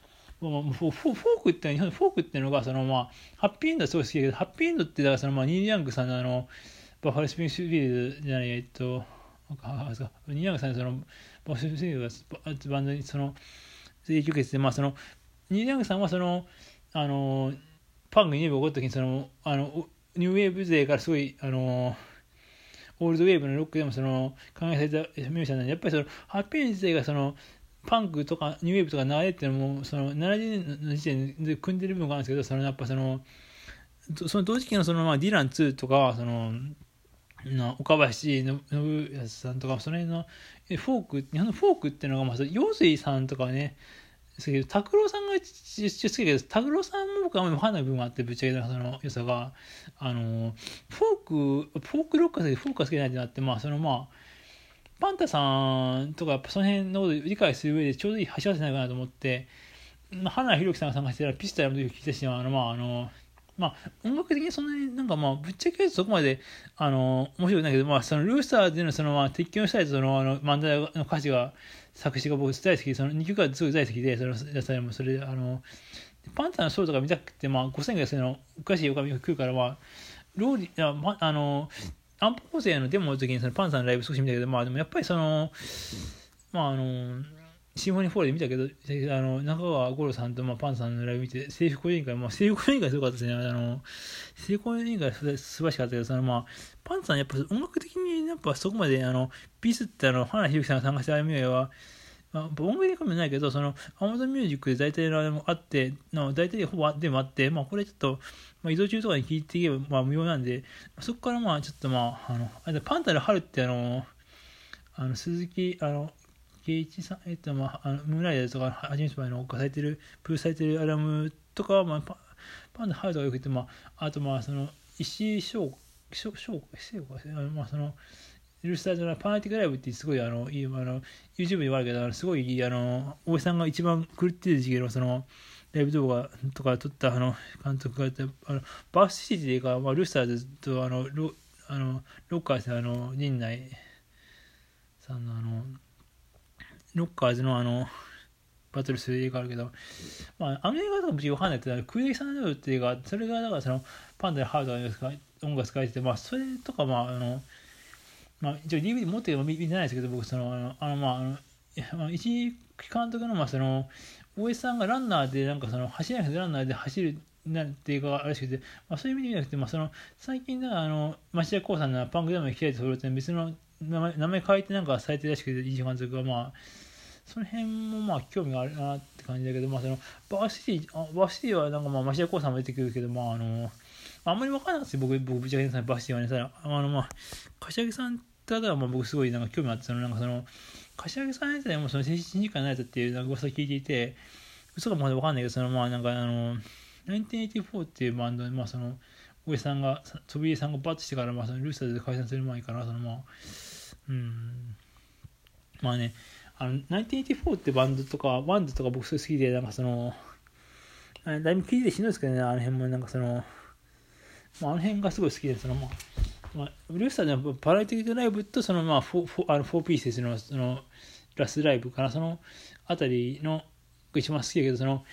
まあ、フォークって日本フォークっていうのがそのまあハッピーエンドはすごい好きだけどハッピーエンドってだからそのまあニー・ヤングさんのあのバッファロースピングスフィールじゃないえっとニー・ヤングさんのそのバッファロースピングスフィールドがバンドにその影響を受けててまあそのニー・ヤングさんはそのあのパンクに起こった時にそのあのニューウェーブ勢からすごいあのオールドウェーブのロックでもその考えされたミュージシャンなんでやっぱりそのハッピーエンド自体がそのパンクとかニューウェーブとか流れっていうのもその70年の時点で組んでる部分があるんですけどそのやっぱそのその同時期のそのまあディラン2とかそのの岡林信康さんとかその辺のフォーク日本のフォークっていうのがまあ陽水さんとかねすけど拓郎さんが一応好きだけど拓郎さんも僕はあんまり分かんない部分があってぶっちゃけたその良さがあのフォークフォークロックが好きフォークが好きじゃないってなってまあそのまあパンタさんとかその辺のことを理解する上でちょうどいい橋渡せないかなと思って、まあ、花弘樹さんが参加してたらピスタルの時聞いたしあのまああのまあ、音楽的にそんなになんかまあ、ぶっちゃけそこまで、あの、面白くないけど、まあ、そのルースターでのその、まあ、鉄拳をしたいとその、あの、漫才の歌詞が、作詞が僕大好きで、その2曲がすごい大好きで、その、野菜もそれで、あの、パンタのショーとか見たくて、まあ、5000円ぐらいするの、おかしいお金が来るから、まあ、ローリー、ああの、アンポ構成のデモの時にそのパンさんのライブ少し見たけど、まあでもやっぱりその、まああの、シンフォニーフォーで見たけど、あの中川五郎さんと、まあ、パンさんのライブ見て、制服委員会、まあ、制服委員会すごかったですね。あの、制服委員会素晴らしかったけど、そのまあ、パンさんやっぱ音楽的にやっぱそこまで、あの、ピースってあの、花ひろきさんが参加したアニメは、まあ、音楽的にもないけど、その、アマゾンミュージックで大体のあれもあって、の大体ほぼでもあって、まあ、これちょっと、まあ、移動中とかに聞いていけば、まあ、無料なんで、そこからまあ、ちょっとまあ、あの、あパンタの春ってあの、あの、鈴木、あの、圭一さん、えっと、まあ、あのムーンライダーとか、はじめしばのかされてる、プルされてるアラムとか、まあ、パパンダハルとかよく言って、まあ、あと、まあ、その、石井翔、翔、翔、翔か、まあ、その、ルスタートのパーティークライブってすごいあのいあの YouTube で言われるけどすごいあの大江さんが一番狂ってる時期のそのライブ動画とか撮ったあの監督があのバースシティでか、まあ、ルースターズとあのロあのロッカーズあの陣内さんのあのロッカーズのあのバトルする映画あるけど、まあ、あの映画とかもわかんないけど、クイエイサンドっていう映画、それがだからそのパンダでハードが音楽使えてて、まあ、それとか、まあ、あの、まあ、一応 DVD 持ってるの見てないですけど、僕、その、あの、あのまあ、あの、一監督の、まあ、その、大江さんがランナーで、なんかその、走らないランナーで走るなっていうかあるらしくて、まあ、そういう意味で見なくて、まあ、その、最近、だから、あの、町田光さんのパンクダムに来たいとそれって別の名前名前変えてなんかされてるらしくて、いい監督が、まあ、その辺もまあ興味があるなって感じだけど、まあ、そのバーシティ、あバーシティはなんかまあ町田光さんも出てくるけど、まああの、あんまり分からなくて、僕、僕、ぶち上げさん、バシティはね、さ、あの、まあ、柏木さんただ、まあ、僕すごいなんか興味あって、その、なんかその、柏木さんやつでもその精神時間のやつっていうなんか噂聞いていて、嘘かも分かんないけど、その、まあ、なんかあの、1984っていうバンドで、まあ、その、大江さんが、飛びさんがバッとしてから、まあ、そのルースターズで解散する前から、その、まあ、うん、まあね、あの、1984ってバンドとか、バンドとか僕すごい好きで、なんかその、だいぶ聞いてしんどいですけどね、あの辺もなんかその、まあ、あの辺がすごい好きで、そのまあ、まあ、ルースターでパラリティックライブとそのまあフォあの4ピースのそのラスライブかな、そのあたりの一番好きだけど、その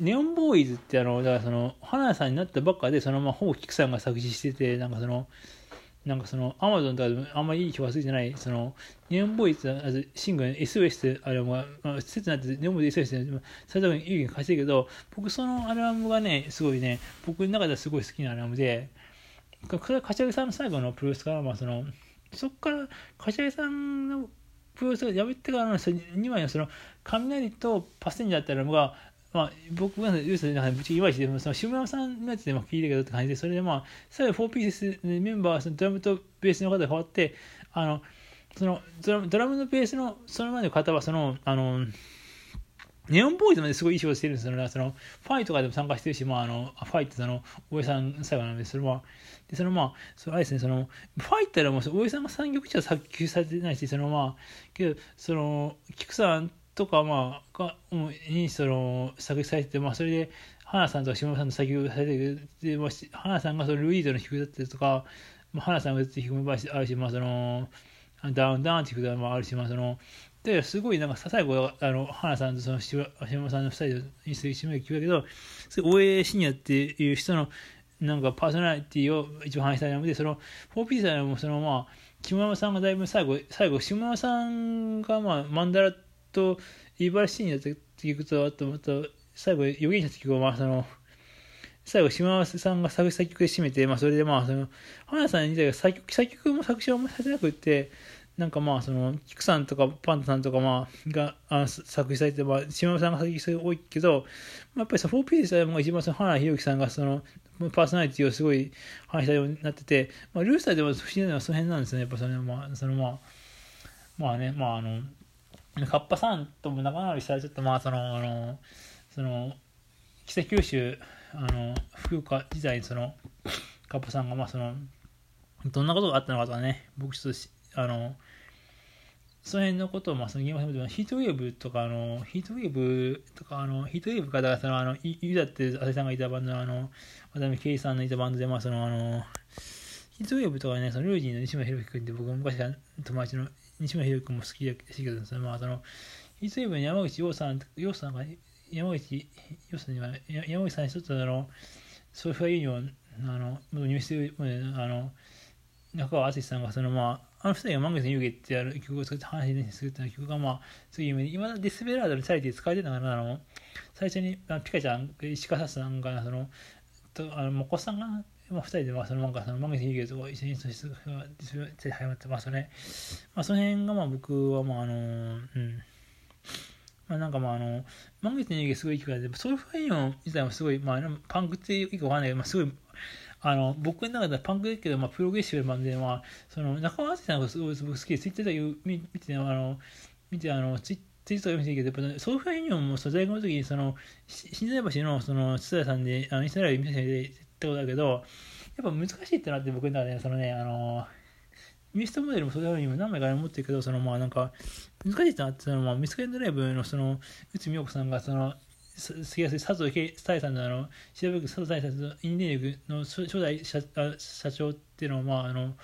ネオンボーイズってあの、だからその、花屋さんになったばっかで、そのまあ、ほぼキクさんが作詞してて、なんかその、なんかその、アマゾンとかでもあんまりいい評価ついてない、その、ネオンボーイズ、あシングル SOS あれも、まあ、施設になって、ネオンボーイズ SOS で、それともいい貸してるけど、僕そのアルバムがね、すごいね、僕の中ではすごい好きなアルバムで、か柏木さんの最後のプロレスから、まあその、そこから柏木さんのプロレスがやめてからの2枚のその、雷とパッセンジャーってアルバムが、まあ、僕はユースでなんかぶちいまいしで、その下山さんのやつでも聞いたけどって感じで、それでまあ、最後4ピースメンバー、そのドラムとベースの方が変わって、あの、そのドラドラムのベースのその前の方は、その、あの、ネオンボーイズまですごい衣装してるんですよね。その、ファイとかでも参加してるし、まあ、あの、ファイってその、大江さん最後なんで、それは、で、そのまあ、そのあれですね、その、ファイったらもう、大江さんが3曲しか作曲されてないし、そのまあ、けど、その、菊さんとか、まあ、にその作曲されてて、まあ、それで花さんとか下村さんの作曲されてるで、まあ、花さんがそのルイードの曲だったりとか、まあ、花さんが歌って曲もあるし、まあ、そのダウンダウンって曲もあるし、まあ、そのですごいなんか最後あの花さんとその下村さんの2人にする一名曲だけど大江シニアっていう人のなんかパーソナリティを一番反映したのでその 4P さんもそのまあ木村さんがだいぶ最後最後下村さんがまあマンダラと茨城市にやっていくとあとまた最後予言者って曲はまあその最後、島尾さんが作詞作曲で締めて、まあ、それでまあ、その、花さん自体が作曲、作曲も作詞はあんまりされてなくって、なんかまあ、その、キクさんとかパンタさんとかまあ、が、あ作詞されて、まあ、島尾さんが作詞する多いけど、まあ、やっぱりさ、4P でさ、も一番その、花ひろきさんがその、パーソナリティをすごい話したようになってて、まあ、ルースターでも不思議なのはその辺なんですね。やっぱその、まあ、そのまあ、まあね、まああの、カッパさんとも仲直りしたらちょっとまあその、あの、その、北九州、あの、福岡時代にその、カッパさんがまあその、どんなことがあったのかとかね、僕ちょっと、あの、その辺のことを、まあ、そのゲームでヒートウェーブとか、あの、ヒートウェーブとか、あの、ヒートウェーブか、だからその、あの、ユダって浅井さんがいたバンドの、あの、渡辺圭さんのいたバンドで、まあ、その、あの、ヒートウェーブとかね、その、ルージーの西村博樹君って僕も昔から友達の西村博君も好きだしけど、その、まあ、その、ヒートウェーブの山口洋さん、洋さんが、山口洋さんには、山口さんにとってあの、ソファーユニオン、あの、入室、あの、中川淳さんが、その、まあ、あの二人が満月の湯気ってやる曲を作って話にするっていう曲が、まあ、すごい有名で、今デスペラードのチャリティー使われてたから、あの、最初に、あピカちゃん、石川さんが、その、とあの、もこさんが、まあ、二人で、まあ、その、なんか、その、満月の湯気と一緒に、そして、デスペラード始まってますね。まあ、その辺が、まあ、僕は、まあ、あの、うん。まあ、なんかまああの、満月の湯気すごいいい曲で、ソルファイオン自体もすごい、まあ、パンクっていうかわかんないけど、まあ、すごいあの、僕の中ではパンクだけど、まあ、プログレッシブなバンドで、まあ、その、中川敦さんがすごい僕好きで、ツイッターで見て、あの、見て、あの、ツイツイートを見てるけど、やっぱ、ソーファーユニオンも、大学の時に、その、新材橋の、その、津田さんで、あの、インスタライブ見せてったことだけど、やっぱ難しいってなって、僕の中で、そのね、あの、ミストモデルもそういうふうに何枚か思ってるけど、そのまあなんか、難しいってなって、そのまあミスケンドライブのその、内海陽子さんがその、すきやすい佐藤大さんのあの調べ佐藤大さんのインディーグの初代社社長っていうのをまああの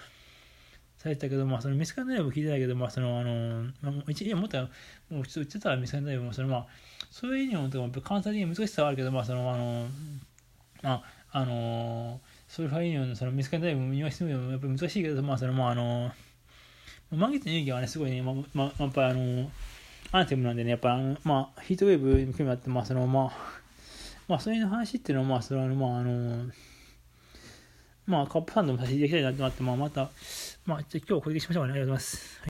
されてたけど、まあ、そのミスカンドライブ聞いてたけど、まあ、その、あの、まあ、一年もっと、もうちょっと言ってたらミスカンドライブも、その、まあ、そういう意味でも、関西的に難しさはあるけど、まあ、その、あの、まあ、あの、そういうファイニオンの、その、ミスカンドライブも言わせてみると、やっぱり難しいけど、まあ、その、まあ、あの、満月の遊戯はね、すごいね、まあ、まあ、やっぱりあの、アンテムなんでね、やっぱあの、まあ、ヒートウェーブに興味あって、まあ、その、まあ、まあ、そういう話っていうのは、まあ、それは、まあ、あの、まあ、カップサンドも差し入れきたいなってなって、まあ、また、まあ、じゃ今日はこれでしましょうかね。ありがとうございます。